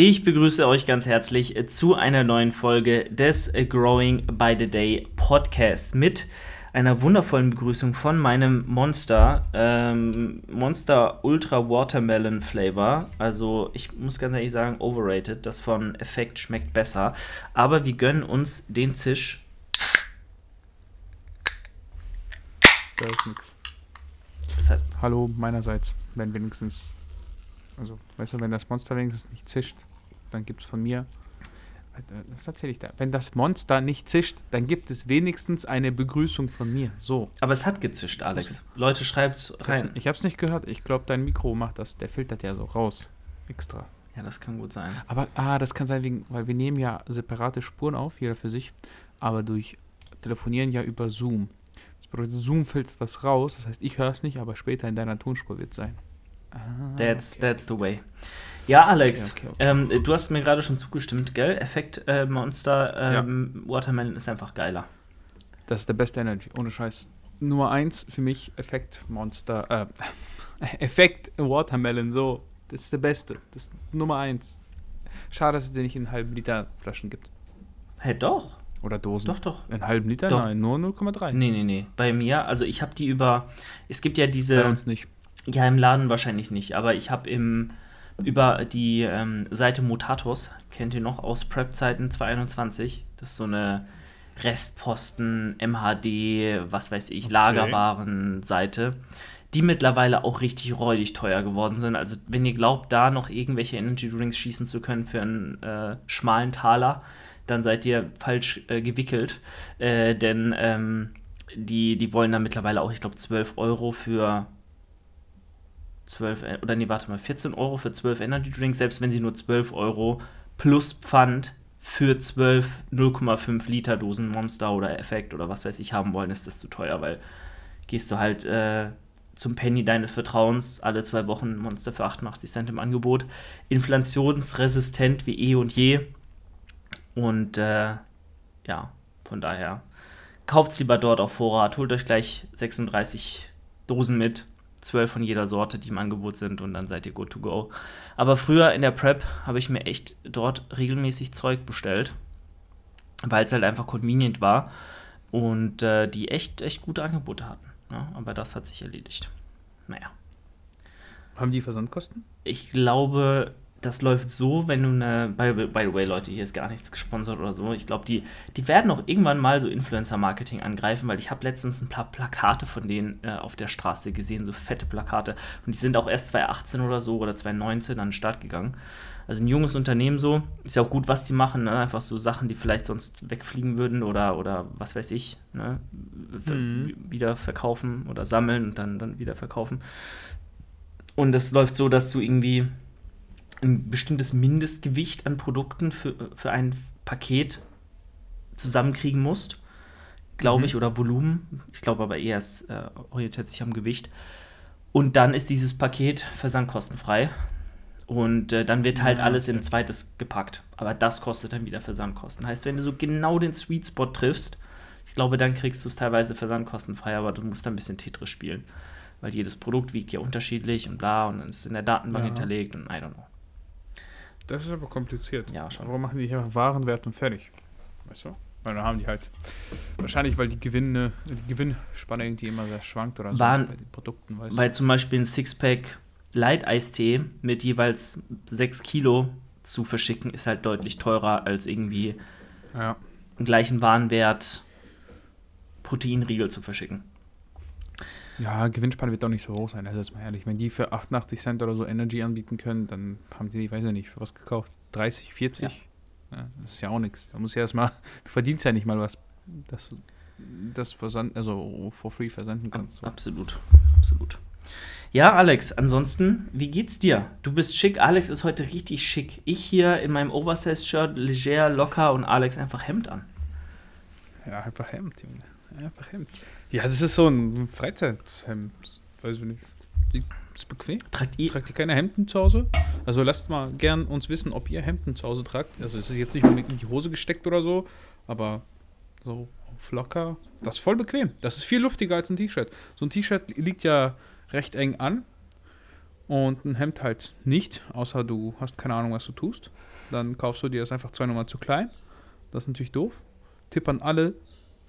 Ich begrüße euch ganz herzlich zu einer neuen Folge des Growing by the Day Podcast mit einer wundervollen Begrüßung von meinem Monster, ähm, Monster Ultra Watermelon Flavor. Also ich muss ganz ehrlich sagen, overrated. Das von Effekt schmeckt besser. Aber wir gönnen uns den Zisch. Da ist nichts. Hallo meinerseits, wenn wenigstens, also weißt du, wenn das Monster wenigstens nicht zischt, dann gibt es von mir, was erzähle ich da? Wenn das Monster nicht zischt, dann gibt es wenigstens eine Begrüßung von mir. So. Aber es hat gezischt, Alex. Leute, schreibt's rein. Ich hab's nicht gehört. Ich glaube, dein Mikro macht das. Der filtert ja so raus. Extra. Ja, das kann gut sein. Aber, ah, das kann sein, wegen, weil wir nehmen ja separate Spuren auf, jeder für sich, aber durch Telefonieren ja über Zoom. Das bedeutet, Zoom filtert das raus. Das heißt, ich höre es nicht, aber später in deiner Tonspur wird es sein. Ah, that's, okay. that's the way. Ja, Alex, okay, okay, okay. Ähm, du hast mir gerade schon zugestimmt, gell? Effekt äh, Monster ähm, ja. Watermelon ist einfach geiler. Das ist der beste Energy, ohne Scheiß. Nummer eins für mich Effekt Monster, äh, Effekt Watermelon, so. Das ist der beste. Das ist Nummer eins. Schade, dass es den nicht in halben Liter Flaschen gibt. Hä, hey, doch. Oder Dosen. Doch, doch. In halben Liter? Doch. Nein, nur 0,3. Nee, nee, nee. Bei mir, also ich habe die über. Es gibt ja diese. Bei uns nicht. Ja, im Laden wahrscheinlich nicht, aber ich habe im über die ähm, Seite Mutatus, kennt ihr noch aus Prep-Zeiten 2021. Das ist so eine Restposten, MHD, was weiß ich, okay. Lagerwaren-Seite, die mittlerweile auch richtig räudig teuer geworden sind. Also, wenn ihr glaubt, da noch irgendwelche Energy Drinks schießen zu können für einen äh, schmalen Taler, dann seid ihr falsch äh, gewickelt. Äh, denn ähm, die, die wollen da mittlerweile auch, ich glaube, 12 Euro für 12, äh, oder nee, warte mal, 14 Euro für 12 Energy Drinks, selbst wenn sie nur 12 Euro plus Pfand für 12 0,5 Liter Dosen Monster oder Effekt oder was weiß ich haben wollen, ist das zu teuer, weil gehst du halt äh, zum Penny deines Vertrauens, alle zwei Wochen Monster für 88 Cent im Angebot, inflationsresistent wie eh und je. Und äh, ja, von daher kauft lieber dort auf Vorrat, holt euch gleich 36 Dosen mit 12 von jeder Sorte, die im Angebot sind und dann seid ihr good to go. Aber früher in der Prep habe ich mir echt dort regelmäßig Zeug bestellt, weil es halt einfach convenient war und äh, die echt, echt gute Angebote hatten. Ja, aber das hat sich erledigt. Naja. Haben die Versandkosten? Ich glaube, das läuft so, wenn du eine. By, by the way, Leute, hier ist gar nichts gesponsert oder so. Ich glaube, die, die werden auch irgendwann mal so Influencer-Marketing angreifen, weil ich habe letztens ein paar Plakate von denen äh, auf der Straße gesehen, so fette Plakate. Und die sind auch erst 2018 oder so oder 2019 an den Start gegangen. Also ein junges Unternehmen so. Ist ja auch gut, was die machen. Ne? Einfach so Sachen, die vielleicht sonst wegfliegen würden oder, oder was weiß ich. Ne? Mhm. Wieder verkaufen oder sammeln und dann, dann wieder verkaufen. Und das läuft so, dass du irgendwie ein bestimmtes Mindestgewicht an Produkten für, für ein Paket zusammenkriegen musst, glaube mhm. ich, oder Volumen. Ich glaube aber eher, es äh, orientiert sich am Gewicht. Und dann ist dieses Paket versandkostenfrei. Und äh, dann wird halt ja, alles in ein zweites gepackt. Aber das kostet dann wieder Versandkosten. Heißt, wenn du so genau den Sweet Spot triffst, ich glaube, dann kriegst du es teilweise versandkostenfrei, aber du musst dann ein bisschen Tetris spielen. Weil jedes Produkt wiegt ja unterschiedlich und bla und dann ist es in der Datenbank ja. hinterlegt und I don't know. Das ist aber kompliziert. Ja, schon. Warum machen die einfach Warenwert und fertig? Weißt du? Weil dann haben die halt. Wahrscheinlich, weil die Gewinne, die Gewinnspanne irgendwie immer sehr schwankt oder so Waren, bei den Produkten, weißt Weil du? zum Beispiel ein Sixpack Light Eistee mit jeweils 6 Kilo zu verschicken, ist halt deutlich teurer als irgendwie ja. einen gleichen Warenwert Proteinriegel zu verschicken. Ja, Gewinnspanne wird doch nicht so hoch sein, also jetzt mal ehrlich. Wenn die für 88 Cent oder so Energy anbieten können, dann haben die, weiß ich nicht, für was gekauft? 30, 40? Ja. ja das ist ja auch nichts. Da muss ja erstmal, du verdienst ja nicht mal was, dass du das versand, also for free versenden kannst. So. Absolut, absolut. Ja, Alex, ansonsten, wie geht's dir? Du bist schick, Alex ist heute richtig schick. Ich hier in meinem Oversize-Shirt, leger, locker und Alex einfach Hemd an. Ja, einfach Hemd, Junge. Einfach Hemd. Ja, das ist so ein Freizeit-Hemd. Weiß ich nicht. Ist bequem. Tragt ihr? Tragt ihr keine Hemden zu Hause? Also lasst mal gern uns wissen, ob ihr Hemden zu Hause tragt. Also es ist jetzt nicht unbedingt in die Hose gesteckt oder so, aber so auf locker. Das ist voll bequem. Das ist viel luftiger als ein T-Shirt. So ein T-Shirt liegt ja recht eng an und ein Hemd halt nicht, außer du hast keine Ahnung, was du tust. Dann kaufst du dir das einfach zwei Nummern zu klein. Das ist natürlich doof. Tipp an alle,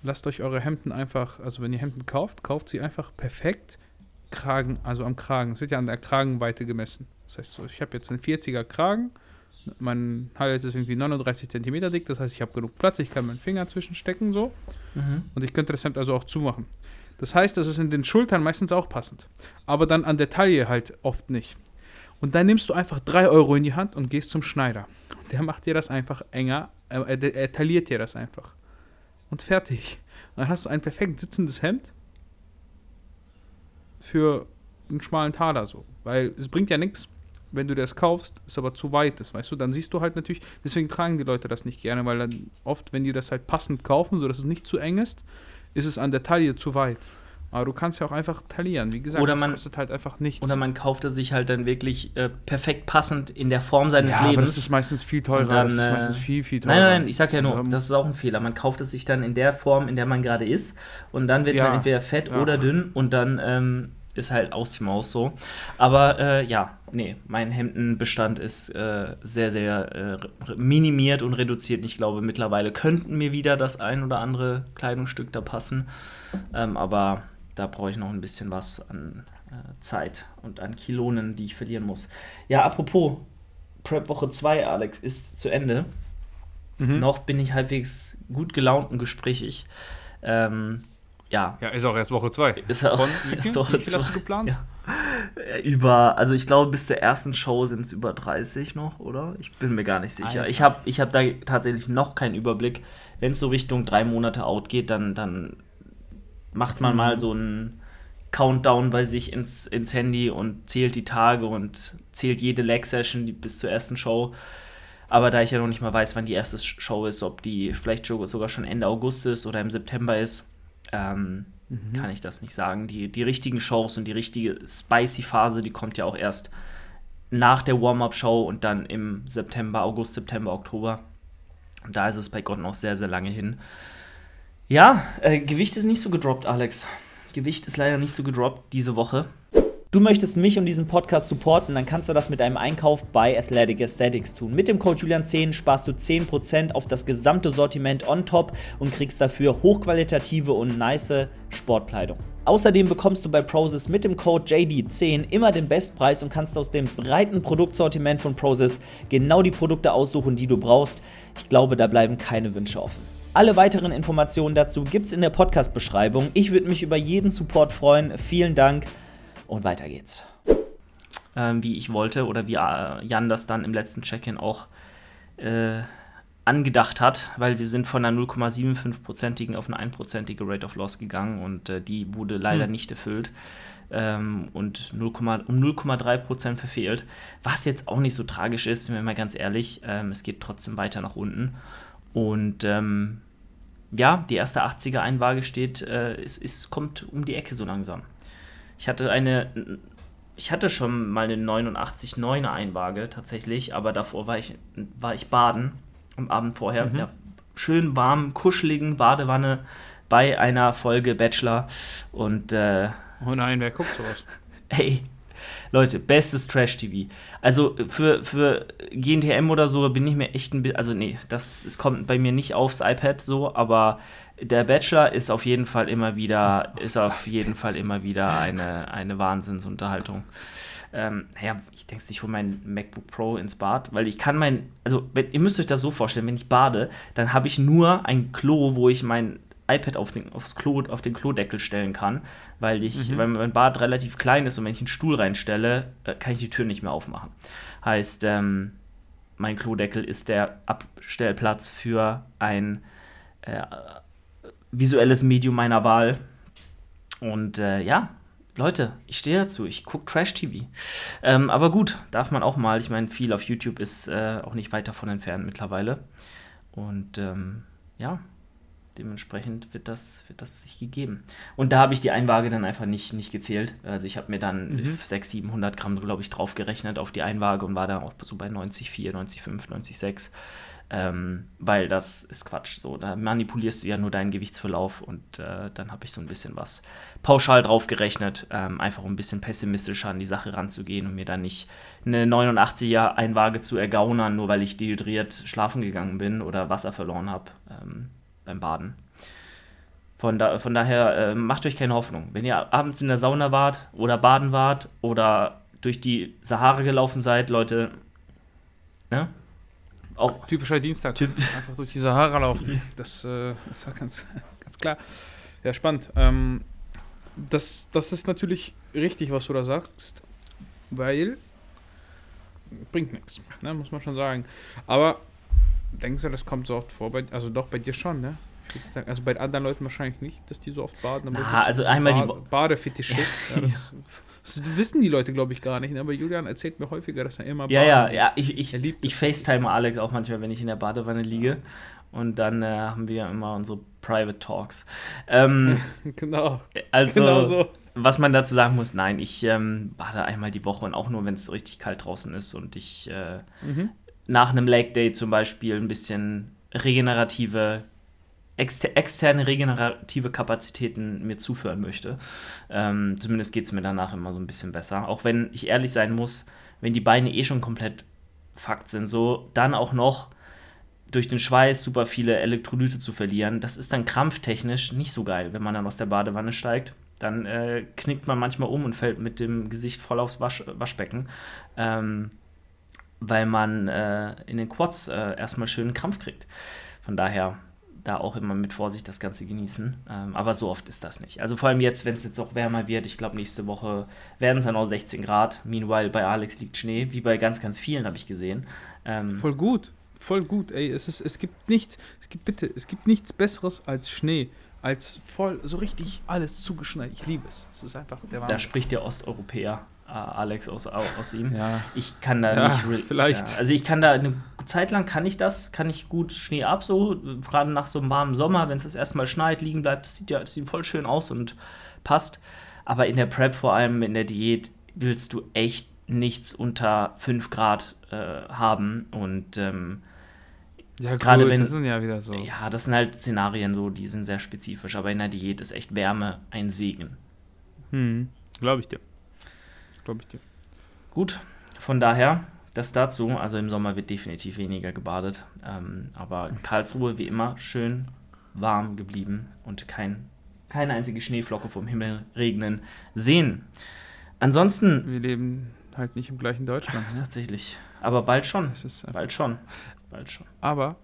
lasst euch eure Hemden einfach, also wenn ihr Hemden kauft, kauft sie einfach perfekt Kragen, also am Kragen. Es wird ja an der Kragenweite gemessen. Das heißt so, ich habe jetzt einen 40er Kragen, mein Hals ist irgendwie 39 cm dick, das heißt, ich habe genug Platz, ich kann meinen Finger zwischenstecken so. Mhm. Und ich könnte das Hemd also auch zumachen. Das heißt, das ist in den Schultern meistens auch passend. Aber dann an der Taille halt oft nicht. Und dann nimmst du einfach 3 Euro in die Hand und gehst zum Schneider. Der macht dir das einfach enger, äh, er, er tailliert dir das einfach. Und fertig. Und dann hast du ein perfekt sitzendes Hemd für einen schmalen Taler so. Weil es bringt ja nichts, wenn du das kaufst, ist aber zu weit ist, weißt du, dann siehst du halt natürlich, deswegen tragen die Leute das nicht gerne, weil dann oft, wenn die das halt passend kaufen, so dass es nicht zu eng ist, ist es an der Taille zu weit. Aber du kannst ja auch einfach taillieren. Wie gesagt, oder man, das kostet halt einfach nichts. Oder man kauft es sich halt dann wirklich äh, perfekt passend in der Form seines ja, Lebens. Aber das ist meistens viel teurer. Dann, das ist äh, meistens viel, viel teurer. Nein, nein, nein, ich sag ja nur, das ist auch ein Fehler. Man kauft es sich dann in der Form, in der man gerade ist. Und dann wird ja, man entweder fett ja. oder dünn und dann ähm, ist halt aus die Maus so. Aber äh, ja, nee, mein Hemdenbestand ist äh, sehr, sehr äh, minimiert und reduziert. Ich glaube, mittlerweile könnten mir wieder das ein oder andere Kleidungsstück da passen. Ähm, aber da brauche ich noch ein bisschen was an äh, Zeit und an Kilonen, die ich verlieren muss. Ja, apropos, Prep Woche 2, Alex, ist zu Ende. Mhm. Noch bin ich halbwegs gut gelaunt und gesprächig. Ähm, ja. Ja, ist auch erst Woche 2. Ist auch Von, erst Woche Wie viel hast du geplant? Ja. Über, also ich glaube, bis zur ersten Show sind es über 30 noch, oder? Ich bin mir gar nicht sicher. Alter. Ich habe ich hab da tatsächlich noch keinen Überblick. Wenn es so Richtung drei Monate out geht, dann, dann macht man mal so einen Countdown bei sich ins, ins Handy und zählt die Tage und zählt jede Leg-Session bis zur ersten Show. Aber da ich ja noch nicht mal weiß, wann die erste Show ist, ob die vielleicht sogar schon Ende August ist oder im September ist, ähm, mhm. kann ich das nicht sagen. Die, die richtigen Shows und die richtige spicy Phase, die kommt ja auch erst nach der Warm-Up-Show und dann im September, August, September, Oktober. Und da ist es bei Gott noch sehr, sehr lange hin. Ja, äh, Gewicht ist nicht so gedroppt, Alex. Gewicht ist leider nicht so gedroppt diese Woche. Du möchtest mich und diesen Podcast supporten, dann kannst du das mit einem Einkauf bei Athletic Aesthetics tun. Mit dem Code Julian10 sparst du 10% auf das gesamte Sortiment on top und kriegst dafür hochqualitative und nice Sportkleidung. Außerdem bekommst du bei Prozis mit dem Code JD10 immer den Bestpreis und kannst aus dem breiten Produktsortiment von Prozis genau die Produkte aussuchen, die du brauchst. Ich glaube, da bleiben keine Wünsche offen. Alle weiteren Informationen dazu gibt's in der Podcast-Beschreibung. Ich würde mich über jeden Support freuen. Vielen Dank und weiter geht's. Ähm, wie ich wollte oder wie äh, Jan das dann im letzten Check-in auch äh, angedacht hat, weil wir sind von einer 0,75-prozentigen auf eine 1-prozentige Rate of Loss gegangen und äh, die wurde leider hm. nicht erfüllt ähm, und 0, um 0,3 Prozent verfehlt. Was jetzt auch nicht so tragisch ist, sind wir mal ganz ehrlich. Ähm, es geht trotzdem weiter nach unten. Und ähm, ja, die erste 80er Einwaage steht, äh, es, es kommt um die Ecke so langsam. Ich hatte eine, ich hatte schon mal eine 89,9er Einwaage tatsächlich, aber davor war ich, war ich baden am Abend vorher. Mhm. Ja, schön warm, kuscheligen Badewanne bei einer Folge Bachelor und äh, Oh nein, wer guckt sowas? Ey, Leute, bestes Trash-TV. Also für, für GNTM oder so bin ich mir echt ein bisschen, also nee, das, das kommt bei mir nicht aufs iPad so, aber der Bachelor ist auf jeden Fall immer wieder, ist auf jeden Fall immer wieder eine, eine Wahnsinnsunterhaltung. Ähm, naja, ich denke, ich hole mein MacBook Pro ins Bad, weil ich kann mein, also wenn, ihr müsst euch das so vorstellen, wenn ich bade, dann habe ich nur ein Klo, wo ich mein iPad auf den, aufs Klo, auf den Klodeckel stellen kann, weil ich, mhm. weil mein Bad relativ klein ist und wenn ich einen Stuhl reinstelle, äh, kann ich die Tür nicht mehr aufmachen. Heißt, ähm, mein Klodeckel ist der Abstellplatz für ein äh, visuelles Medium meiner Wahl. Und äh, ja, Leute, ich stehe dazu, ich gucke Trash-TV. Ähm, aber gut, darf man auch mal. Ich meine, viel auf YouTube ist äh, auch nicht weit davon entfernt mittlerweile. Und ähm, ja, dementsprechend wird das, wird das sich gegeben. Und da habe ich die Einwaage dann einfach nicht, nicht gezählt. Also ich habe mir dann mhm. 600, 700 Gramm, glaube ich, drauf gerechnet auf die Einwaage und war dann auch so bei 90,4, 90,5, 90,6. ähm, weil das ist Quatsch. So, da manipulierst du ja nur deinen Gewichtsverlauf und äh, dann habe ich so ein bisschen was pauschal drauf gerechnet, ähm, einfach um ein bisschen pessimistischer an die Sache ranzugehen und mir dann nicht eine 89er Einwaage zu ergaunern, nur weil ich dehydriert schlafen gegangen bin oder Wasser verloren habe ähm, beim Baden. Von, da, von daher äh, macht euch keine Hoffnung. Wenn ihr abends in der Sauna wart oder baden wart oder durch die Sahara gelaufen seid, Leute, ne? Auch Typischer Dienstag. Typ Einfach durch die Sahara laufen. Das, äh, das war ganz, ganz klar. Ja, spannend. Ähm, das, das ist natürlich richtig, was du da sagst, weil bringt nichts, ne, muss man schon sagen. Aber denkst du, das kommt so oft vor? Bei, also doch bei dir schon, ne? Also bei anderen Leuten wahrscheinlich nicht, dass die so oft baden. Na, also einmal ba die Badefetischist. ja, das, das wissen die Leute, glaube ich, gar nicht. Ne? Aber Julian erzählt mir häufiger, dass er immer Ja, ja, ja. Ich, ich, ich FaceTime Alex auch manchmal, wenn ich in der Badewanne liege. Und dann äh, haben wir immer unsere Private Talks. Ähm, genau. Also, genau so. was man dazu sagen muss, nein, ich ähm, bade einmal die Woche und auch nur, wenn es richtig kalt draußen ist und ich äh, mhm. Nach einem Lake Day zum Beispiel ein bisschen regenerative exter externe regenerative Kapazitäten mir zuführen möchte. Ähm, zumindest geht es mir danach immer so ein bisschen besser. Auch wenn ich ehrlich sein muss, wenn die Beine eh schon komplett Fakt sind, so dann auch noch durch den Schweiß super viele Elektrolyte zu verlieren, das ist dann krampftechnisch nicht so geil, wenn man dann aus der Badewanne steigt. Dann äh, knickt man manchmal um und fällt mit dem Gesicht voll aufs Wasch Waschbecken, ähm, weil man äh, in den Quads äh, erstmal schön Krampf kriegt. Von daher da auch immer mit Vorsicht das Ganze genießen. Ähm, aber so oft ist das nicht. Also vor allem jetzt, wenn es jetzt auch wärmer wird, ich glaube nächste Woche werden es dann auch 16 Grad. Meanwhile bei Alex liegt Schnee, wie bei ganz, ganz vielen habe ich gesehen. Ähm, voll gut, voll gut. Ey, es, ist, es gibt nichts, es gibt bitte, es gibt nichts Besseres als Schnee. Als voll, so richtig alles zugeschneit. Ich liebe es. Es ist einfach der Wahnsinn. Da spricht der Osteuropäer. Alex aus, aus ihm. Ja. Ich kann da ja, nicht. Vielleicht. Ja, also ich kann da eine Zeit lang kann ich das, kann ich gut Schnee ab, so, gerade nach so einem warmen Sommer, wenn es das erstmal schneit, liegen bleibt, das sieht ja das sieht voll schön aus und passt. Aber in der Prep, vor allem in der Diät, willst du echt nichts unter 5 Grad äh, haben. Und ähm, ja, gerade wenn. Das sind ja wieder so. Ja, das sind halt Szenarien so, die sind sehr spezifisch. Aber in der Diät ist echt Wärme ein Segen. Hm, glaube ich dir glaube ich dir. Gut, von daher, das dazu. Also im Sommer wird definitiv weniger gebadet. Ähm, aber Karlsruhe wie immer schön warm geblieben und kein, keine einzige Schneeflocke vom Himmel regnen sehen. Ansonsten. Wir leben halt nicht im gleichen Deutschland. Ne? Tatsächlich. Aber bald schon. bald schon. Bald schon. Aber,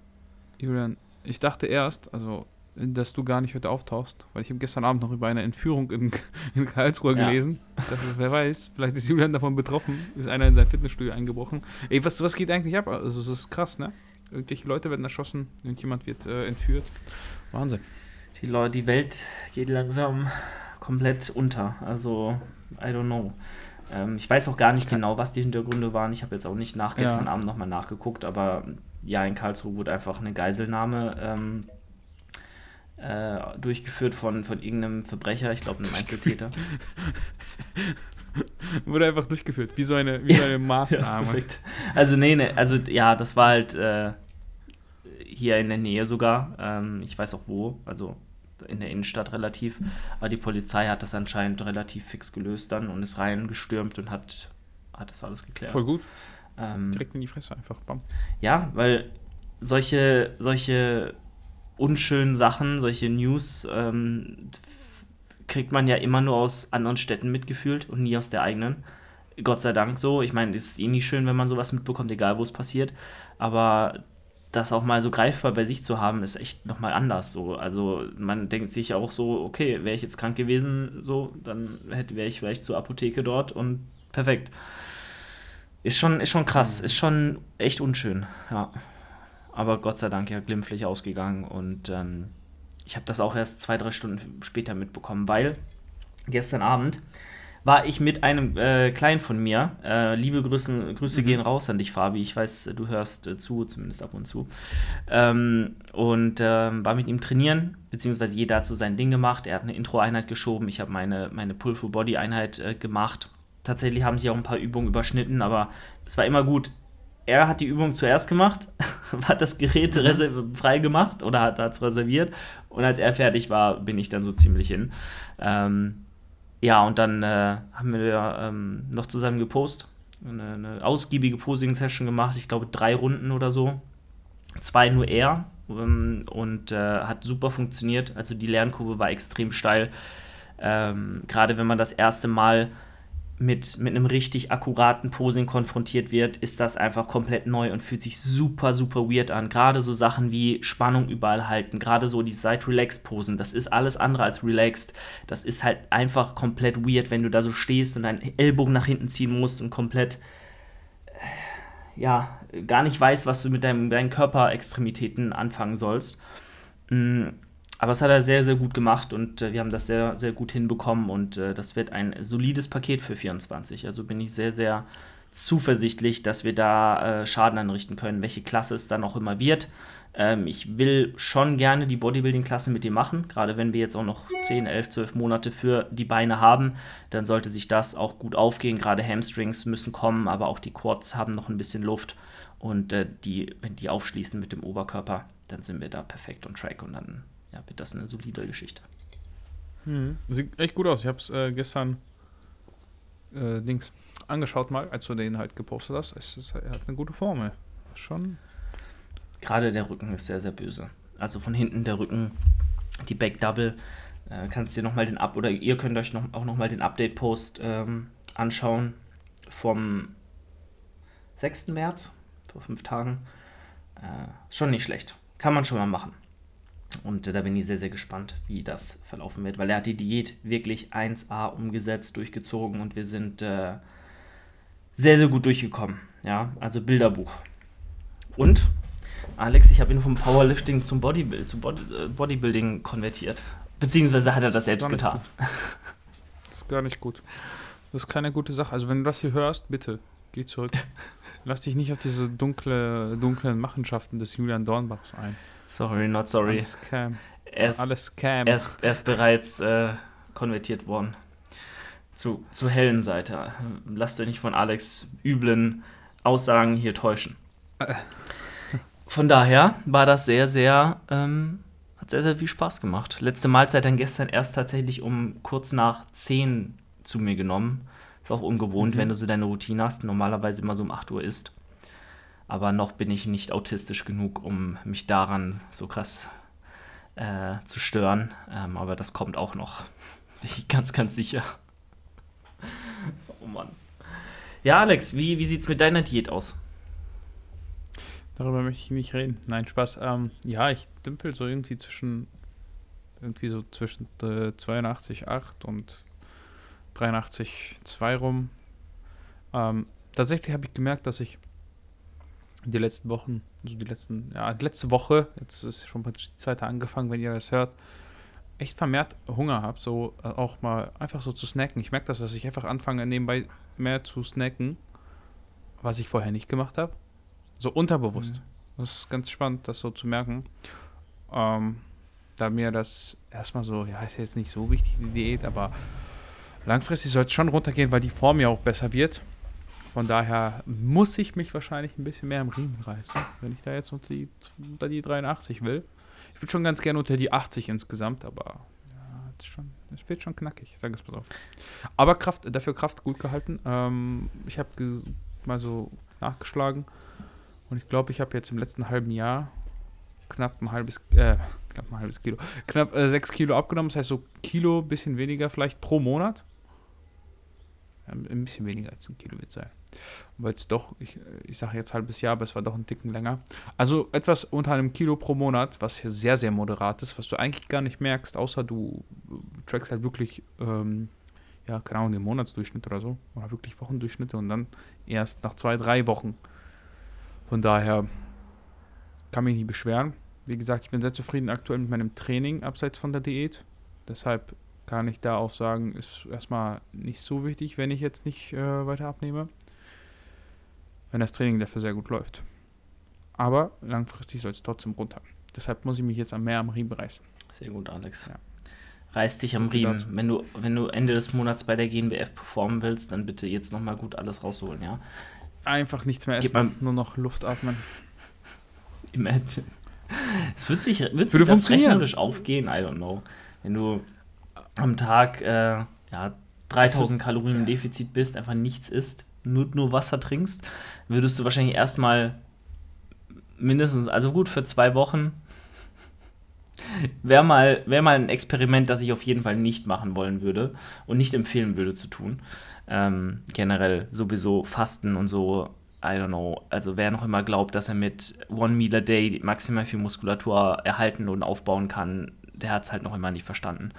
Julian, ich dachte erst, also dass du gar nicht heute auftauchst, weil ich habe gestern Abend noch über eine Entführung in, in Karlsruhe ja. gelesen. Ist, wer weiß, vielleicht ist Julian davon betroffen, ist einer in sein Fitnessstudio eingebrochen. Ey, was, was geht eigentlich ab? Also, das ist krass, ne? Irgendwelche Leute werden erschossen, irgendjemand wird äh, entführt. Wahnsinn. Die, Leute, die Welt geht langsam komplett unter. Also, I don't know. Ähm, ich weiß auch gar nicht genau, was die Hintergründe waren. Ich habe jetzt auch nicht nach gestern ja. Abend nochmal nachgeguckt, aber ja, in Karlsruhe wurde einfach eine Geiselnahme ähm, äh, durchgeführt von, von irgendeinem Verbrecher, ich glaube einem Einzeltäter. Wurde einfach durchgeführt, wie so eine, wie so eine Maßnahme. Ja, also nee, nee, also ja, das war halt äh, hier in der Nähe sogar. Ähm, ich weiß auch wo, also in der Innenstadt relativ. Aber die Polizei hat das anscheinend relativ fix gelöst dann und ist reingestürmt und hat, hat das alles geklärt. Voll gut. Ähm, Direkt in die Fresse einfach, bam. Ja, weil solche, solche unschönen Sachen, solche News, ähm, kriegt man ja immer nur aus anderen Städten mitgefühlt und nie aus der eigenen. Gott sei Dank so. Ich meine, es ist eh nicht schön, wenn man sowas mitbekommt, egal wo es passiert. Aber das auch mal so greifbar bei sich zu haben, ist echt nochmal anders so. Also man denkt sich auch so, okay, wäre ich jetzt krank gewesen, so, dann wäre ich vielleicht zur Apotheke dort und perfekt. Ist schon, ist schon krass, mhm. ist schon echt unschön, ja aber Gott sei Dank ja glimpflich ausgegangen und ähm, ich habe das auch erst zwei, drei Stunden später mitbekommen, weil gestern Abend war ich mit einem äh, Kleinen von mir. Äh, liebe Grüße, Grüße mhm. gehen raus an dich, Fabi. Ich weiß, du hörst äh, zu, zumindest ab und zu. Ähm, und ähm, war mit ihm trainieren, beziehungsweise jeder hat so sein Ding gemacht. Er hat eine Intro-Einheit geschoben, ich habe meine, meine Pull-Full-Body-Einheit äh, gemacht. Tatsächlich haben sich auch ein paar Übungen überschnitten, aber es war immer gut. Er hat die Übung zuerst gemacht hat das Gerät mhm. frei gemacht oder hat es reserviert. Und als er fertig war, bin ich dann so ziemlich hin. Ähm, ja, und dann äh, haben wir ähm, noch zusammen gepostet, eine, eine ausgiebige Posing-Session gemacht, ich glaube drei Runden oder so. Zwei nur er ähm, und äh, hat super funktioniert. Also die Lernkurve war extrem steil. Ähm, Gerade wenn man das erste Mal mit, mit einem richtig akkuraten Posing konfrontiert wird, ist das einfach komplett neu und fühlt sich super, super weird an. Gerade so Sachen wie Spannung überall halten, gerade so die Side-Relax-Posen, das ist alles andere als relaxed. Das ist halt einfach komplett weird, wenn du da so stehst und deinen Ellbogen nach hinten ziehen musst und komplett, äh, ja, gar nicht weißt, was du mit deinem, deinen Körperextremitäten anfangen sollst. Mm, aber es hat er sehr, sehr gut gemacht und äh, wir haben das sehr, sehr gut hinbekommen und äh, das wird ein solides Paket für 24. Also bin ich sehr, sehr zuversichtlich, dass wir da äh, Schaden anrichten können, welche Klasse es dann auch immer wird. Ähm, ich will schon gerne die Bodybuilding-Klasse mit dir machen, gerade wenn wir jetzt auch noch 10, 11, 12 Monate für die Beine haben, dann sollte sich das auch gut aufgehen. Gerade Hamstrings müssen kommen, aber auch die Quads haben noch ein bisschen Luft und äh, die, wenn die aufschließen mit dem Oberkörper, dann sind wir da perfekt on track und dann ja, wird das eine solide Geschichte. Mhm. Sieht echt gut aus. Ich habe es äh, gestern äh, Dings angeschaut mal, als du den halt gepostet hast. Es ist, er hat eine gute Formel. Schon. Gerade der Rücken ist sehr, sehr böse. Also von hinten der Rücken, die Back Double. Äh, kannst dir noch mal den Up oder ihr könnt euch noch, auch noch mal den Update Post ähm, anschauen vom 6. März vor fünf Tagen. Äh, schon nicht schlecht. Kann man schon mal machen. Und äh, da bin ich sehr, sehr gespannt, wie das verlaufen wird, weil er hat die Diät wirklich 1A umgesetzt, durchgezogen und wir sind äh, sehr, sehr gut durchgekommen. Ja, also Bilderbuch. Und, Alex, ich habe ihn vom Powerlifting zum Bodybuild, zum Body, äh, Bodybuilding konvertiert. Beziehungsweise hat er das selbst getan. Das ist gar nicht gut. Das ist keine gute Sache. Also wenn du das hier hörst, bitte, geh zurück. Lass dich nicht auf diese dunkle, dunklen Machenschaften des Julian Dornbachs ein. Sorry, not sorry. Alles Scam. Er ist, Alles Scam. Er ist, er ist bereits äh, konvertiert worden. Zu, zur hellen Seite. Lasst euch nicht von Alex üblen Aussagen hier täuschen. Von daher war das sehr, sehr, ähm, hat sehr, sehr viel Spaß gemacht. Letzte Mahlzeit dann gestern erst tatsächlich um kurz nach 10 zu mir genommen. Ist auch ungewohnt, mhm. wenn du so deine Routine hast. Normalerweise immer so um 8 Uhr isst. Aber noch bin ich nicht autistisch genug, um mich daran so krass äh, zu stören. Ähm, aber das kommt auch noch. Bin ich ganz, ganz sicher. oh Mann. Ja, Alex, wie, wie sieht es mit deiner Diät aus? Darüber möchte ich nicht reden. Nein, Spaß. Ähm, ja, ich dümpel so irgendwie zwischen irgendwie so zwischen äh, 82,8 und 83,2 rum. Ähm, tatsächlich habe ich gemerkt, dass ich die letzten Wochen, also die letzten, ja, die letzte Woche, jetzt ist schon die zweite angefangen, wenn ihr das hört, echt vermehrt Hunger habe, so äh, auch mal einfach so zu snacken. Ich merke das, dass ich einfach anfange, nebenbei mehr zu snacken, was ich vorher nicht gemacht habe. So unterbewusst. Mhm. Das ist ganz spannend, das so zu merken. Ähm, da mir das erstmal so, ja, ist jetzt nicht so wichtig, die Diät, aber Langfristig soll es schon runtergehen, weil die Form ja auch besser wird. Von daher muss ich mich wahrscheinlich ein bisschen mehr im Riemen reißen, wenn ich da jetzt unter die, unter die 83 will. Ich würde schon ganz gerne unter die 80 insgesamt, aber es, wird schon knackig, sage es mal so. Aber Kraft, dafür Kraft gut gehalten. Ähm, ich habe mal so nachgeschlagen und ich glaube, ich habe jetzt im letzten halben Jahr knapp ein halbes, äh, knapp ein halbes Kilo, knapp äh, 6 Kilo abgenommen. Das heißt so Kilo, bisschen weniger vielleicht pro Monat. Ein bisschen weniger als ein Kilo wird sein. Weil es doch, ich, ich sage jetzt halbes Jahr, aber es war doch ein Ticken länger. Also etwas unter einem Kilo pro Monat, was hier sehr, sehr moderat ist, was du eigentlich gar nicht merkst, außer du trackst halt wirklich, ähm, ja, keine Ahnung, den Monatsdurchschnitt oder so. Oder wirklich Wochendurchschnitte und dann erst nach zwei, drei Wochen. Von daher kann mich nicht beschweren. Wie gesagt, ich bin sehr zufrieden aktuell mit meinem Training abseits von der Diät. Deshalb kann ich da auch sagen, ist erstmal nicht so wichtig, wenn ich jetzt nicht äh, weiter abnehme. Wenn das Training dafür sehr gut läuft. Aber langfristig soll es trotzdem runter. Deshalb muss ich mich jetzt am mehr am Riemen reißen. Sehr gut, Alex. Ja. Reiß dich am Riemen. Wenn du, wenn du Ende des Monats bei der GNBF performen willst, dann bitte jetzt nochmal gut alles rausholen, ja? Einfach nichts mehr essen, nur noch Luft atmen. Imagine. Es wird sich, wird sich das rechnerisch aufgehen, I don't know. Wenn du am Tag äh, ja, 3000 Kalorien im Defizit bist, einfach nichts isst, nur, nur Wasser trinkst, würdest du wahrscheinlich erstmal mindestens, also gut, für zwei Wochen wäre mal, wär mal ein Experiment, das ich auf jeden Fall nicht machen wollen würde und nicht empfehlen würde zu tun. Ähm, generell sowieso Fasten und so, I don't know. Also wer noch immer glaubt, dass er mit One Meal a Day maximal viel Muskulatur erhalten und aufbauen kann, der hat es halt noch immer nicht verstanden.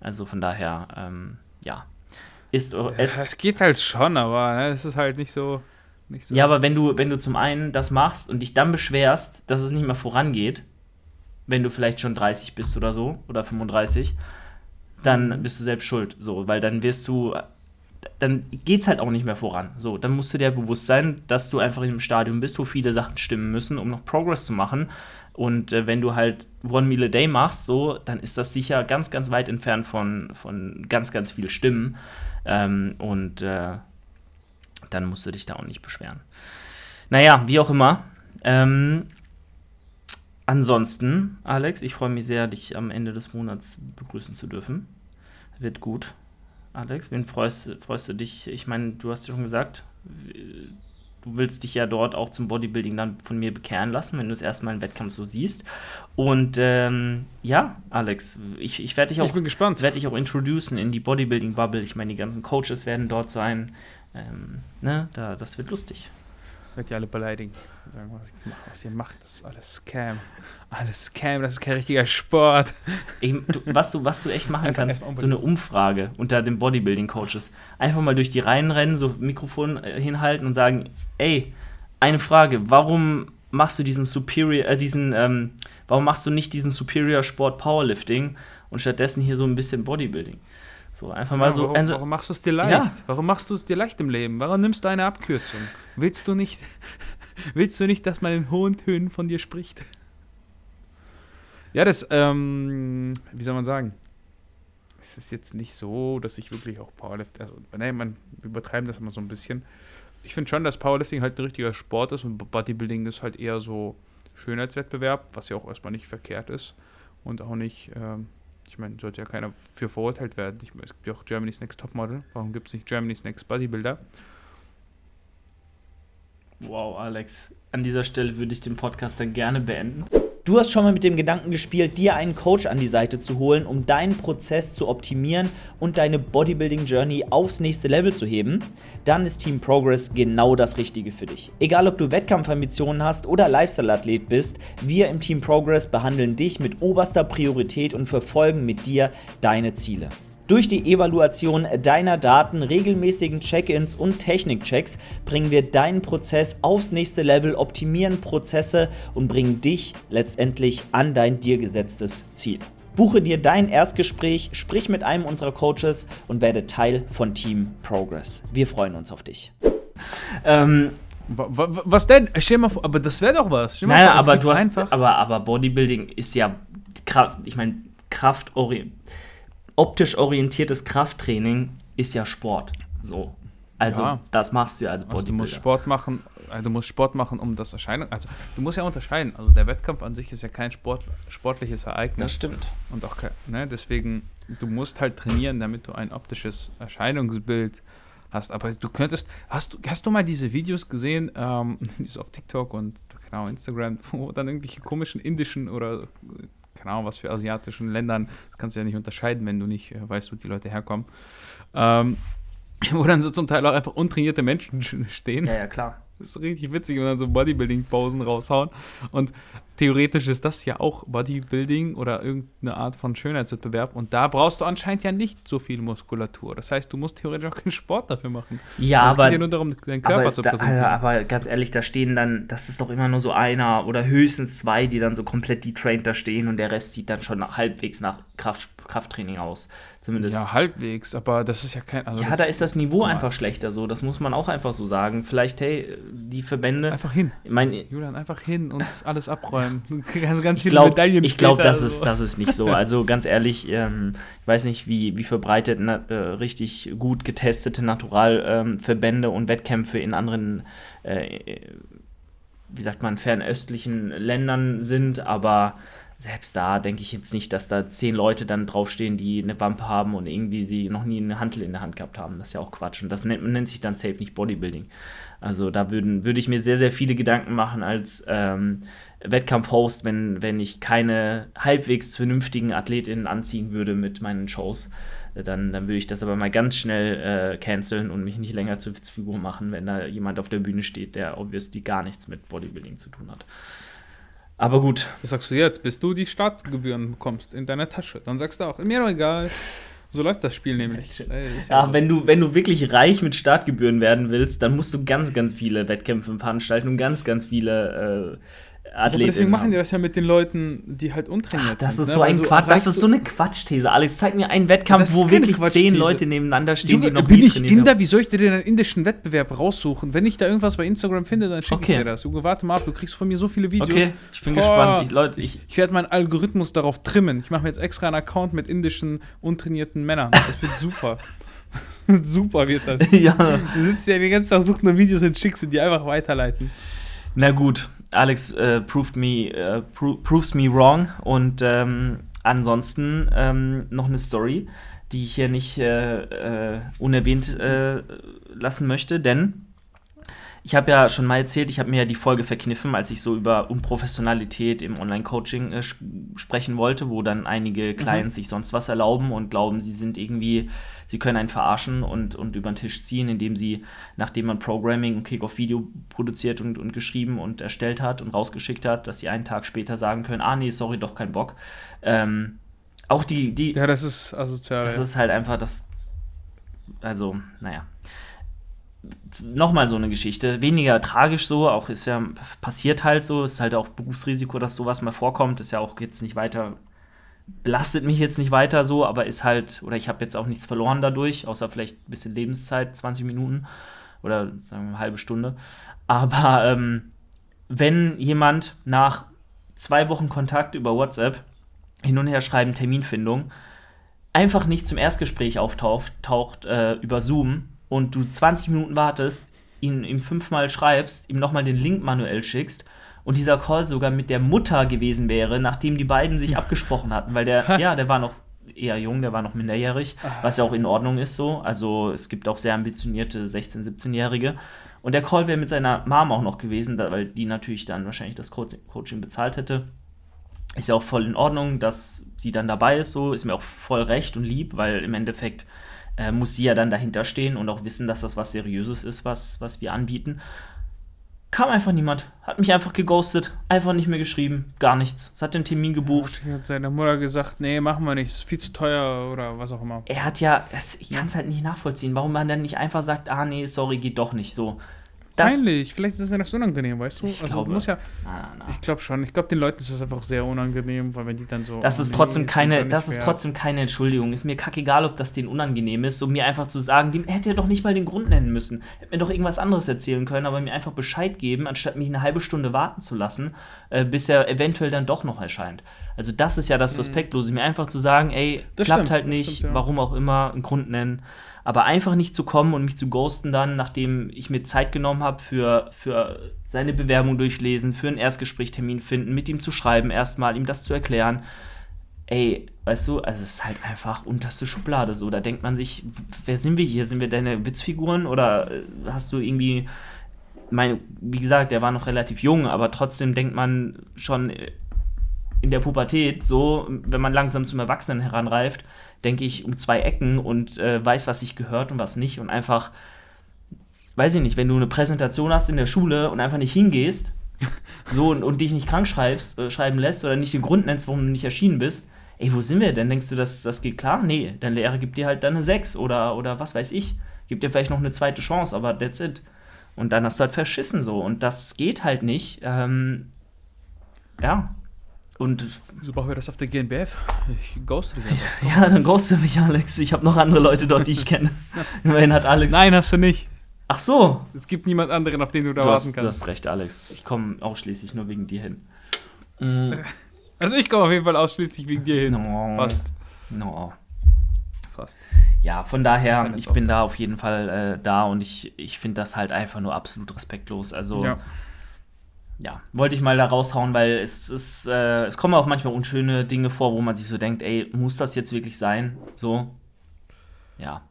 Also von daher, ähm, ja. Ja, es geht halt schon, aber ne, es ist halt nicht so, nicht so. Ja, aber wenn du, wenn du zum einen das machst und dich dann beschwerst, dass es nicht mehr vorangeht, wenn du vielleicht schon 30 bist oder so, oder 35, dann bist du selbst schuld. So, weil dann wirst du, dann geht es halt auch nicht mehr voran. So, dann musst du dir bewusst sein, dass du einfach in einem Stadium bist, wo viele Sachen stimmen müssen, um noch Progress zu machen. Und äh, wenn du halt One Meal a Day machst, so, dann ist das sicher ganz, ganz weit entfernt von, von ganz, ganz viel Stimmen. Ähm, und äh, dann musst du dich da auch nicht beschweren. Naja, wie auch immer. Ähm, Ansonsten, Alex, ich freue mich sehr, dich am Ende des Monats begrüßen zu dürfen. Wird gut. Alex, wen freust, freust du dich? Ich meine, du hast ja schon gesagt, du willst dich ja dort auch zum Bodybuilding dann von mir bekehren lassen, wenn du es erstmal im Wettkampf so siehst. Und ähm, ja, Alex, ich, ich werde dich auch, ich bin gespannt. Werde dich auch introducen in die Bodybuilding-Bubble. Ich meine, die ganzen Coaches werden dort sein. Ähm, ne, da, das wird lustig. Werde die alle beleidigen. Sagen, was, ich, was ihr macht, das ist alles Scam. Alles Scam, das ist kein richtiger Sport. Ich, du, was, du, was du echt machen kannst, so eine Umfrage unter den Bodybuilding-Coaches. Einfach mal durch die Reihen rennen, so Mikrofon äh, hinhalten und sagen, ey, eine Frage, warum machst du diesen Superior, äh, diesen, ähm, warum machst du nicht diesen Superior Sport Powerlifting und stattdessen hier so ein bisschen Bodybuilding? So, einfach mal ja, so. Warum, also, warum machst du es dir leicht? Ja. Warum machst du es dir leicht im Leben? Warum nimmst du eine Abkürzung? Willst du nicht, willst du nicht, dass man in hohen Tönen von dir spricht? Ja, das, ähm, wie soll man sagen? Es ist jetzt nicht so, dass ich wirklich auch Powerlifting, also, nein, man übertreiben das immer so ein bisschen. Ich finde schon, dass Powerlifting halt ein richtiger Sport ist und Bodybuilding ist halt eher so Schönheitswettbewerb, was ja auch erstmal nicht verkehrt ist und auch nicht, ähm, ich meine, sollte ja keiner für verurteilt werden. Ich, es gibt ja auch Germany's Next Topmodel. Warum gibt es nicht Germany's Next Bodybuilder? Wow, Alex. An dieser Stelle würde ich den Podcast dann gerne beenden. Du hast schon mal mit dem Gedanken gespielt, dir einen Coach an die Seite zu holen, um deinen Prozess zu optimieren und deine Bodybuilding Journey aufs nächste Level zu heben? Dann ist Team Progress genau das Richtige für dich. Egal ob du Wettkampfambitionen hast oder Lifestyle-Athlet bist, wir im Team Progress behandeln dich mit oberster Priorität und verfolgen mit dir deine Ziele. Durch die Evaluation deiner Daten, regelmäßigen Check-ins und Technikchecks bringen wir deinen Prozess aufs nächste Level, optimieren Prozesse und bringen dich letztendlich an dein dir gesetztes Ziel. Buche dir dein Erstgespräch, sprich mit einem unserer Coaches und werde Teil von Team Progress. Wir freuen uns auf dich. Ähm, was denn? Stell mal vor, aber das wäre doch was. Nein, aber du hast einfach. Aber, aber Bodybuilding ist ja Kraft, ich meine, kraftorientiert optisch orientiertes Krafttraining ist ja Sport. So. Also, ja. das machst du ja als Bodybuilder. Also du musst Sport machen, also du musst Sport machen, um das Erscheinung. Also, du musst ja unterscheiden. Also, der Wettkampf an sich ist ja kein Sport, sportliches Ereignis. Das stimmt. Und auch kein, ne, deswegen, du musst halt trainieren, damit du ein optisches Erscheinungsbild hast. Aber du könntest, hast du, hast du mal diese Videos gesehen, ähm, die auf TikTok und genau Instagram, wo dann irgendwelche komischen indischen oder keine Ahnung, was für asiatischen Ländern, das kannst du ja nicht unterscheiden, wenn du nicht äh, weißt, wo die Leute herkommen. Ähm, wo dann so zum Teil auch einfach untrainierte Menschen stehen. Ja, ja, klar. Das ist richtig witzig und dann so Bodybuilding-Pausen raushauen. Und theoretisch ist das ja auch Bodybuilding oder irgendeine Art von Schönheitswettbewerb. Und da brauchst du anscheinend ja nicht so viel Muskulatur. Das heißt, du musst theoretisch auch keinen Sport dafür machen. Ja, also aber. Es geht ja nur darum, deinen Körper aber zu präsentieren. Da, aber ganz ehrlich, da stehen dann, das ist doch immer nur so einer oder höchstens zwei, die dann so komplett detrained da stehen und der Rest sieht dann schon halbwegs nach Kraft, Krafttraining aus. Zumindest. Ja, halbwegs, aber das ist ja kein. Also ja, da ist das Niveau normal. einfach schlechter so. Das muss man auch einfach so sagen. Vielleicht, hey, die Verbände. Einfach hin. Ich mein, Julian, einfach hin und alles abräumen. Kriegst ganz viele glaub, Medaillen. Ich glaube, das, ist, das ist nicht so. Also ganz ehrlich, ähm, ich weiß nicht, wie, wie verbreitet na, äh, richtig gut getestete Naturalverbände ähm, und Wettkämpfe in anderen äh, wie sagt man, fernöstlichen Ländern sind, aber selbst da denke ich jetzt nicht, dass da zehn Leute dann draufstehen, die eine Wampe haben und irgendwie sie noch nie eine Hantel in der Hand gehabt haben. Das ist ja auch Quatsch. Und das nennt, nennt sich dann safe nicht Bodybuilding. Also da würden, würde ich mir sehr, sehr viele Gedanken machen als ähm, Wettkampfhost, wenn, wenn ich keine halbwegs vernünftigen Athletinnen anziehen würde mit meinen Shows. Dann, dann würde ich das aber mal ganz schnell äh, canceln und mich nicht länger zur Witzfigur machen, wenn da jemand auf der Bühne steht, der obviously gar nichts mit Bodybuilding zu tun hat. Aber gut. Das sagst du jetzt, bis du die Startgebühren bekommst in deiner Tasche. Dann sagst du auch, mir doch egal. So läuft das Spiel nämlich. Ja, ja so. wenn, du, wenn du wirklich reich mit Startgebühren werden willst, dann musst du ganz, ganz viele Wettkämpfe veranstalten und ganz, ganz viele äh, Athleten. deswegen machen die das ja mit den Leuten, die halt untrainiert Ach, das sind. Ist ne? so ein also Quatsch, das ist so eine Quatschthese, Alex. Zeig mir einen Wettkampf, wo wirklich zehn Leute nebeneinander stehen, Junge, die noch Bin ich Inder? Wie soll ich dir denn einen indischen Wettbewerb raussuchen? Wenn ich da irgendwas bei Instagram finde, dann schicke okay. ich dir das. Junge, warte mal ab, du kriegst von mir so viele Videos. Okay, ich bin Boah. gespannt. Ich, Leute, ich, ich werde meinen Algorithmus darauf trimmen. Ich mache mir jetzt extra einen Account mit indischen, untrainierten Männern. Das wird super. super wird das. ja. Du sitzt ja den ganzen Tag, suchst nur Videos und schickst sie die einfach weiterleiten. Na gut, Alex äh, proved me, äh, pro proves me wrong. Und ähm, ansonsten ähm, noch eine Story, die ich hier nicht äh, äh unerwähnt äh, lassen möchte, denn ich habe ja schon mal erzählt, ich habe mir ja die Folge verkniffen, als ich so über Unprofessionalität im Online-Coaching äh, sprechen wollte, wo dann einige mhm. Clients mhm. sich sonst was erlauben und glauben, sie sind irgendwie sie können einen verarschen und, und über den Tisch ziehen, indem sie, nachdem man Programming und Kick-Off-Video produziert und, und geschrieben und erstellt hat und rausgeschickt hat, dass sie einen Tag später sagen können, ah nee, sorry, doch kein Bock. Ähm, auch die, die. Ja, das ist asozial. Das ja. ist halt einfach das. Also, naja. Nochmal so eine Geschichte. Weniger tragisch so, auch ist ja passiert halt so, ist halt auch Berufsrisiko, dass sowas mal vorkommt, ist ja auch jetzt nicht weiter belastet mich jetzt nicht weiter so, aber ist halt, oder ich habe jetzt auch nichts verloren dadurch, außer vielleicht ein bisschen Lebenszeit, 20 Minuten oder sagen wir, eine halbe Stunde. Aber ähm, wenn jemand nach zwei Wochen Kontakt über WhatsApp hin und her schreiben, Terminfindung, einfach nicht zum Erstgespräch auftaucht taucht, äh, über Zoom und du 20 Minuten wartest, ihn ihm fünfmal schreibst, ihm nochmal den Link manuell schickst und dieser Call sogar mit der Mutter gewesen wäre, nachdem die beiden sich abgesprochen hatten, weil der, was? ja, der war noch eher jung, der war noch minderjährig, ah. was ja auch in Ordnung ist so. Also es gibt auch sehr ambitionierte 16-, 17-Jährige. Und der Call wäre mit seiner Mom auch noch gewesen, weil die natürlich dann wahrscheinlich das Coaching bezahlt hätte. Ist ja auch voll in Ordnung, dass sie dann dabei ist, so ist mir auch voll recht und lieb, weil im Endeffekt äh, muss sie ja dann dahinter stehen und auch wissen, dass das was Seriöses ist, was, was wir anbieten kam einfach niemand. Hat mich einfach geghostet, einfach nicht mehr geschrieben, gar nichts. Es hat den Termin gebucht. Ja, hat seine Mutter gesagt, nee, machen wir nicht, ist viel zu teuer oder was auch immer. Er hat ja, ich kann es halt nicht nachvollziehen, warum man dann nicht einfach sagt, ah nee, sorry, geht doch nicht so. Peinlich, vielleicht ist es ja das unangenehm, weißt du? Ich also glaube, muss ja. Na, na, na. Ich glaube schon. Ich glaube, den Leuten ist das einfach sehr unangenehm, weil wenn die dann so. Das ist oh, trotzdem keine, das ist trotzdem keine Entschuldigung. Ist mir kackegal, ob das denen unangenehm ist, um mir einfach zu sagen, dem hätte er doch nicht mal den Grund nennen müssen. Hätte mir doch irgendwas anderes erzählen können, aber mir einfach Bescheid geben, anstatt mich eine halbe Stunde warten zu lassen, äh, bis er eventuell dann doch noch erscheint. Also das ist ja das mhm. Respektlose, mir einfach zu sagen, ey, das klappt stimmt, halt nicht, stimmt, ja. warum auch immer, einen Grund nennen. Aber einfach nicht zu kommen und mich zu ghosten dann, nachdem ich mir Zeit genommen habe für, für seine Bewerbung durchlesen, für einen Erstgesprächtermin finden, mit ihm zu schreiben, erstmal ihm das zu erklären. Ey, weißt du, also es ist halt einfach unterste Schublade so. Da denkt man sich, wer sind wir hier? Sind wir deine Witzfiguren oder äh, hast du irgendwie mein, wie gesagt, der war noch relativ jung, aber trotzdem denkt man schon in der Pubertät so, wenn man langsam zum Erwachsenen heranreift, denke ich, um zwei Ecken und äh, weiß, was sich gehört und was nicht. Und einfach, weiß ich nicht, wenn du eine Präsentation hast in der Schule und einfach nicht hingehst, so und, und dich nicht krank schreibst, äh, schreiben lässt oder nicht den Grund nennst, warum du nicht erschienen bist, ey, wo sind wir denn? Denkst du, das, das geht klar? Nee, dein Lehrer gibt dir halt dann eine 6 oder, oder was weiß ich. Gibt dir vielleicht noch eine zweite Chance, aber that's it. Und dann hast du halt verschissen so. Und das geht halt nicht. Ähm, ja, und Wieso brauchen wir das auf der GNBF? Ich ghoste dich einfach. ja, dann ghoste mich, Alex. Ich habe noch andere Leute dort, die ich kenne. Immerhin hat Alex. Nein, hast du nicht. Ach so. Es gibt niemand anderen, auf den du da du warten hast, kannst. Du hast recht, Alex. Ich komme ausschließlich nur wegen dir hin. Mhm. Also ich komme auf jeden Fall ausschließlich wegen dir hin. No. Fast. No. Fast. Ja, von daher, ich bin da auf jeden Fall äh, da und ich, ich finde das halt einfach nur absolut respektlos. Also. Ja ja, wollte ich mal da raushauen, weil es ist, äh, es kommen auch manchmal unschöne Dinge vor, wo man sich so denkt, ey, muss das jetzt wirklich sein? So, ja.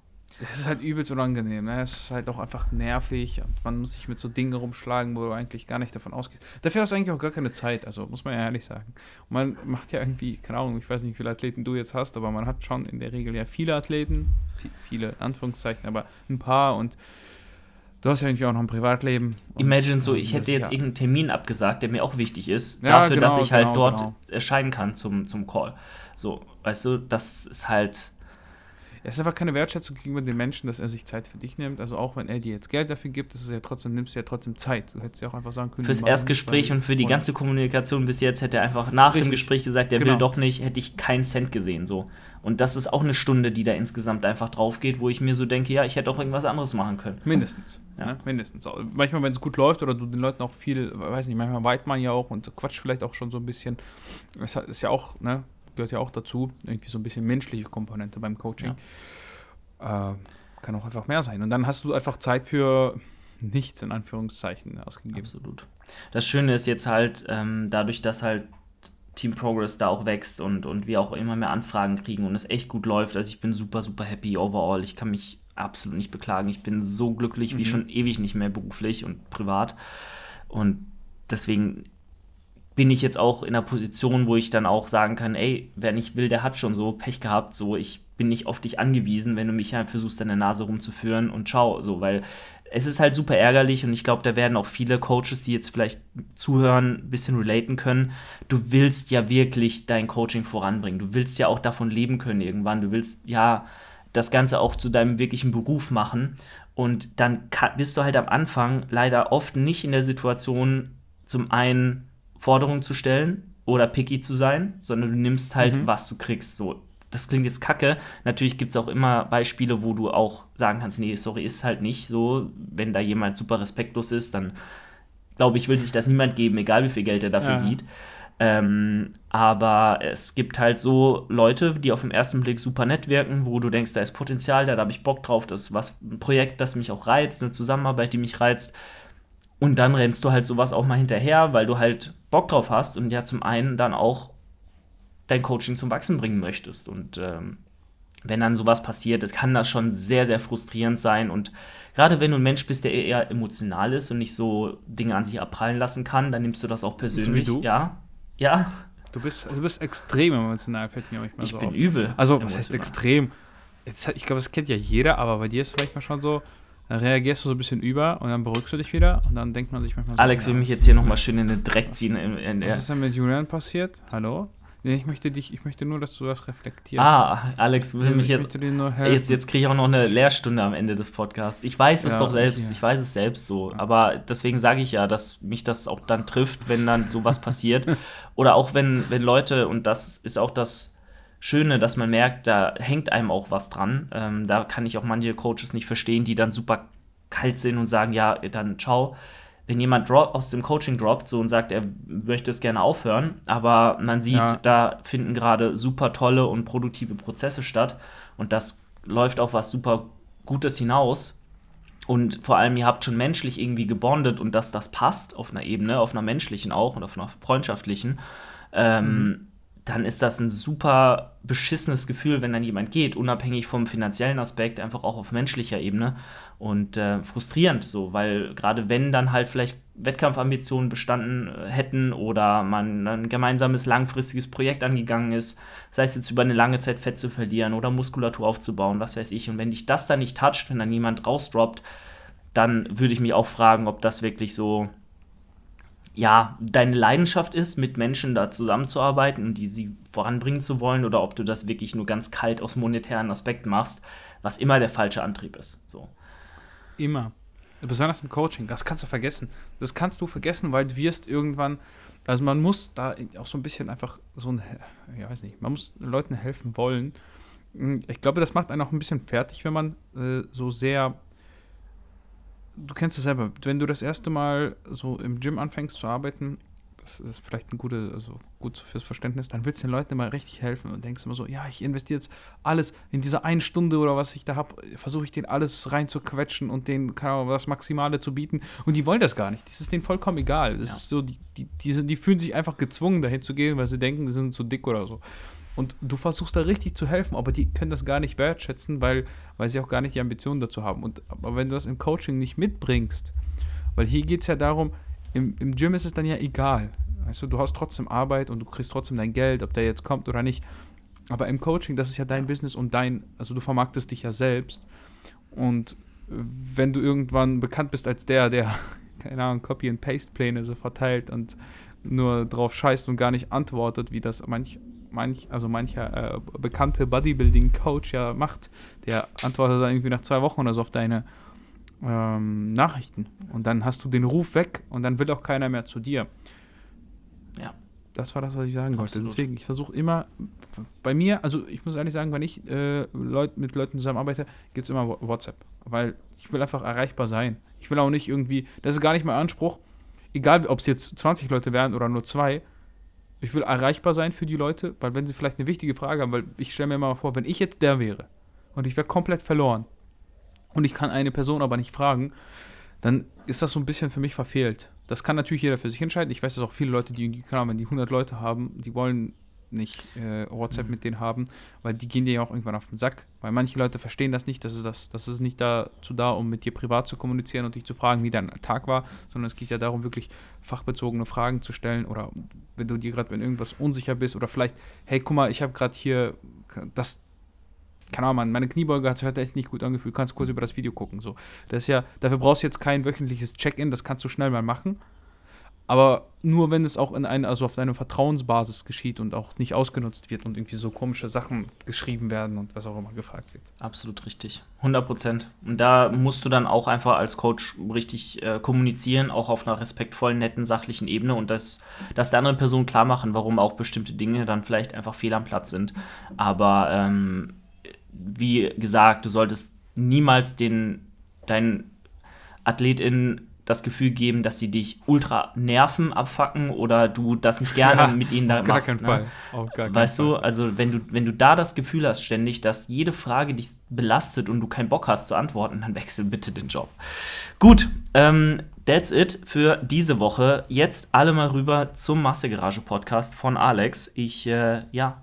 Es ist halt übelst unangenehm, ne? Es ist halt auch einfach nervig und man muss sich mit so Dingen rumschlagen, wo du eigentlich gar nicht davon ausgehst. Dafür hast du eigentlich auch gar keine Zeit, also muss man ja ehrlich sagen. Und man macht ja irgendwie, keine Ahnung, ich weiß nicht, wie viele Athleten du jetzt hast, aber man hat schon in der Regel ja viele Athleten, viele Anführungszeichen, aber ein paar und Du hast ja irgendwie auch noch ein Privatleben. Imagine so, ich hätte jetzt ja. irgendeinen Termin abgesagt, der mir auch wichtig ist, ja, dafür, genau, dass ich halt genau, dort genau. erscheinen kann zum, zum Call. So, weißt du, das ist halt es ist einfach keine Wertschätzung gegenüber dem Menschen, dass er sich Zeit für dich nimmt. Also auch wenn er dir jetzt Geld dafür gibt, ist es ja trotzdem, nimmst du ja trotzdem Zeit. Du hättest ja auch einfach sagen können. Fürs Erstgespräch und für die ganze Kommunikation bis jetzt hätte er einfach nach Richtig. dem Gespräch gesagt, der genau. will doch nicht, hätte ich keinen Cent gesehen. So. Und das ist auch eine Stunde, die da insgesamt einfach drauf geht, wo ich mir so denke, ja, ich hätte auch irgendwas anderes machen können. Mindestens. Ja. Ne? Mindestens. Manchmal, wenn es gut läuft oder du den Leuten auch viel, weiß nicht, manchmal weit man ja auch und quatscht vielleicht auch schon so ein bisschen. Es ist ja auch, ne, gehört ja auch dazu, irgendwie so ein bisschen menschliche Komponente beim Coaching. Ja. Äh, kann auch einfach mehr sein. Und dann hast du einfach Zeit für nichts in Anführungszeichen ausgegeben. Absolut. Das Schöne ist jetzt halt, ähm, dadurch, dass halt Team Progress da auch wächst und, und wir auch immer mehr Anfragen kriegen und es echt gut läuft. Also ich bin super, super happy overall. Ich kann mich absolut nicht beklagen. Ich bin so glücklich mhm. wie schon ewig nicht mehr beruflich und privat. Und deswegen bin ich jetzt auch in einer Position, wo ich dann auch sagen kann, ey, wer nicht will, der hat schon so Pech gehabt, so ich bin nicht auf dich angewiesen, wenn du mich halt versuchst, deine Nase rumzuführen und schau, so, weil es ist halt super ärgerlich und ich glaube, da werden auch viele Coaches, die jetzt vielleicht zuhören, ein bisschen relaten können. Du willst ja wirklich dein Coaching voranbringen. Du willst ja auch davon leben können irgendwann. Du willst ja das Ganze auch zu deinem wirklichen Beruf machen. Und dann bist du halt am Anfang leider oft nicht in der Situation, zum einen Forderungen zu stellen oder picky zu sein, sondern du nimmst halt, mhm. was du kriegst. So, das klingt jetzt kacke. Natürlich gibt es auch immer Beispiele, wo du auch sagen kannst, nee, sorry, ist halt nicht so. Wenn da jemand super respektlos ist, dann glaube ich, will sich das niemand geben, egal wie viel Geld er dafür ja. sieht. Ähm, aber es gibt halt so Leute, die auf den ersten Blick super nett wirken, wo du denkst, da ist Potenzial, da habe ich Bock drauf, das ist was, ein Projekt, das mich auch reizt, eine Zusammenarbeit, die mich reizt. Und dann rennst du halt sowas auch mal hinterher, weil du halt Bock drauf hast und ja zum einen dann auch dein Coaching zum Wachsen bringen möchtest. Und ähm, wenn dann sowas passiert, das kann das schon sehr, sehr frustrierend sein. Und gerade wenn du ein Mensch bist, der eher emotional ist und nicht so Dinge an sich abprallen lassen kann, dann nimmst du das auch persönlich. So wie du? Ja. Ja. Du bist, du bist extrem emotional, fällt mir manchmal ich so Ich bin auf. übel. Also, emotional. was heißt extrem? Jetzt, ich glaube, das kennt ja jeder, aber bei dir ist es manchmal schon so, dann reagierst du so ein bisschen über und dann beruhigst du dich wieder und dann denkt man sich manchmal so, Alex will mich jetzt hier nochmal schön in den Dreck ziehen. In, in Was ist denn mit Julian passiert? Hallo? Nee, ich möchte dich, ich möchte nur, dass du das reflektierst. Ah, Alex will ich mich jetzt. Jetzt, jetzt kriege ich auch noch eine Lehrstunde am Ende des Podcasts. Ich weiß es ja, doch selbst, ja. ich weiß es selbst so. Aber deswegen sage ich ja, dass mich das auch dann trifft, wenn dann sowas passiert. Oder auch wenn, wenn Leute, und das ist auch das Schöne, dass man merkt, da hängt einem auch was dran. Ähm, da kann ich auch manche Coaches nicht verstehen, die dann super kalt sind und sagen, ja, dann ciao. Wenn jemand aus dem Coaching droppt so und sagt, er möchte es gerne aufhören, aber man sieht, ja. da finden gerade super tolle und produktive Prozesse statt und das läuft auf was super Gutes hinaus. Und vor allem, ihr habt schon menschlich irgendwie gebondet und dass das passt auf einer Ebene, auf einer menschlichen auch und auf einer freundschaftlichen. Ähm, mhm dann ist das ein super beschissenes Gefühl, wenn dann jemand geht, unabhängig vom finanziellen Aspekt, einfach auch auf menschlicher Ebene. Und äh, frustrierend so, weil gerade wenn dann halt vielleicht Wettkampfambitionen bestanden äh, hätten oder man ein gemeinsames langfristiges Projekt angegangen ist, sei es jetzt über eine lange Zeit Fett zu verlieren oder Muskulatur aufzubauen, was weiß ich, und wenn dich das dann nicht toucht, wenn dann jemand rausdroppt, dann würde ich mich auch fragen, ob das wirklich so ja, deine Leidenschaft ist, mit Menschen da zusammenzuarbeiten und die sie voranbringen zu wollen, oder ob du das wirklich nur ganz kalt aus monetären Aspekten machst, was immer der falsche Antrieb ist. So. Immer. Besonders im Coaching, das kannst du vergessen. Das kannst du vergessen, weil du wirst irgendwann, also man muss da auch so ein bisschen einfach so ein, ja weiß nicht, man muss Leuten helfen wollen. Ich glaube, das macht einen auch ein bisschen fertig, wenn man äh, so sehr du kennst es selber, wenn du das erste Mal so im Gym anfängst zu arbeiten, das ist vielleicht ein gutes, also gut fürs Verständnis, dann willst du den Leuten immer richtig helfen und denkst immer so, ja, ich investiere jetzt alles in diese eine Stunde oder was ich da habe, versuche ich denen alles reinzuquetschen und denen das Maximale zu bieten. Und die wollen das gar nicht. Das ist denen vollkommen egal. Das ja. ist so, die, die, die, sind, die fühlen sich einfach gezwungen, dahin zu gehen, weil sie denken, sie sind zu dick oder so. Und du versuchst da richtig zu helfen, aber die können das gar nicht wertschätzen, weil, weil sie auch gar nicht die Ambitionen dazu haben. Und aber wenn du das im Coaching nicht mitbringst, weil hier geht es ja darum, im, im Gym ist es dann ja egal. Weißt du, du hast trotzdem Arbeit und du kriegst trotzdem dein Geld, ob der jetzt kommt oder nicht. Aber im Coaching, das ist ja dein Business und dein, also du vermarktest dich ja selbst. Und wenn du irgendwann bekannt bist als der, der, keine Ahnung, Copy-and-Paste-Pläne so verteilt und nur drauf scheißt und gar nicht antwortet, wie das manch, manch also mancher äh, bekannte Bodybuilding-Coach ja macht, der antwortet dann irgendwie nach zwei Wochen oder so auf deine ähm, Nachrichten. Und dann hast du den Ruf weg und dann will auch keiner mehr zu dir. Ja. Das war das, was ich sagen Absolut. wollte. Deswegen, ich versuche immer, bei mir, also ich muss ehrlich sagen, wenn ich äh, Leut, mit Leuten zusammenarbeite, gibt es immer WhatsApp. Weil ich will einfach erreichbar sein. Ich will auch nicht irgendwie, das ist gar nicht mein Anspruch, egal ob es jetzt 20 Leute wären oder nur zwei, ich will erreichbar sein für die Leute, weil wenn sie vielleicht eine wichtige Frage haben, weil ich stelle mir mal vor, wenn ich jetzt der wäre und ich wäre komplett verloren, und ich kann eine Person aber nicht fragen, dann ist das so ein bisschen für mich verfehlt. Das kann natürlich jeder für sich entscheiden. Ich weiß, dass auch viele Leute, die, die wenn die 100 Leute haben, die wollen nicht äh, WhatsApp mhm. mit denen haben, weil die gehen dir ja auch irgendwann auf den Sack. Weil manche Leute verstehen das nicht, das ist das, das ist nicht dazu da, um mit dir privat zu kommunizieren und dich zu fragen, wie dein Tag war, sondern es geht ja darum, wirklich fachbezogene Fragen zu stellen oder wenn du dir gerade, wenn irgendwas unsicher bist oder vielleicht, hey, guck mal, ich habe gerade hier das, keine Ahnung, meine Kniebeuge hat sich heute echt nicht gut angefühlt, kannst kurz über das Video gucken. So. Das ist ja, dafür brauchst du jetzt kein wöchentliches Check-in, das kannst du schnell mal machen. Aber nur wenn es auch in ein, also auf einer Vertrauensbasis geschieht und auch nicht ausgenutzt wird und irgendwie so komische Sachen geschrieben werden und was auch immer gefragt wird. Absolut richtig. 100 Prozent. Und da musst du dann auch einfach als Coach richtig äh, kommunizieren, auch auf einer respektvollen, netten, sachlichen Ebene und das, das der anderen Person klar machen, warum auch bestimmte Dinge dann vielleicht einfach fehl am Platz sind. Aber ähm, wie gesagt, du solltest niemals den, deinen AthletInnen das Gefühl geben, dass sie dich ultra nerven, abfacken oder du das nicht gerne ja, mit ihnen da auf machst. Gar keinen ne? Fall. Auf gar weißt keinen du, Fall. also wenn du, wenn du da das Gefühl hast ständig, dass jede Frage dich belastet und du keinen Bock hast zu antworten, dann wechsel bitte den Job. Gut, ähm, that's it für diese Woche. Jetzt alle mal rüber zum Massegarage Podcast von Alex. Ich, äh, ja,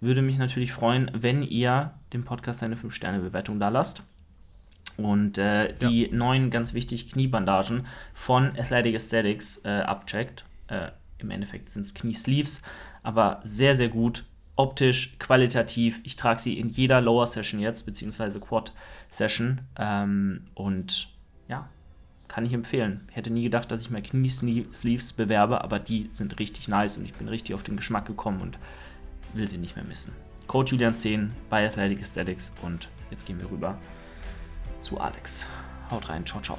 würde mich natürlich freuen, wenn ihr dem Podcast eine 5-Sterne-Bewertung da lasst. Und äh, die ja. neuen, ganz wichtig, Kniebandagen von Athletic Aesthetics äh, abcheckt. Äh, Im Endeffekt sind es Kniesleeves, aber sehr, sehr gut. Optisch, qualitativ. Ich trage sie in jeder Lower Session jetzt, beziehungsweise Quad Session. Ähm, und ja, kann ich empfehlen. Ich hätte nie gedacht, dass ich mal Kniesleeves bewerbe, aber die sind richtig nice und ich bin richtig auf den Geschmack gekommen und will sie nicht mehr missen. Code Julian 10 bei Athletic Aesthetics und jetzt gehen wir rüber zu Alex. Haut rein, ciao, ciao.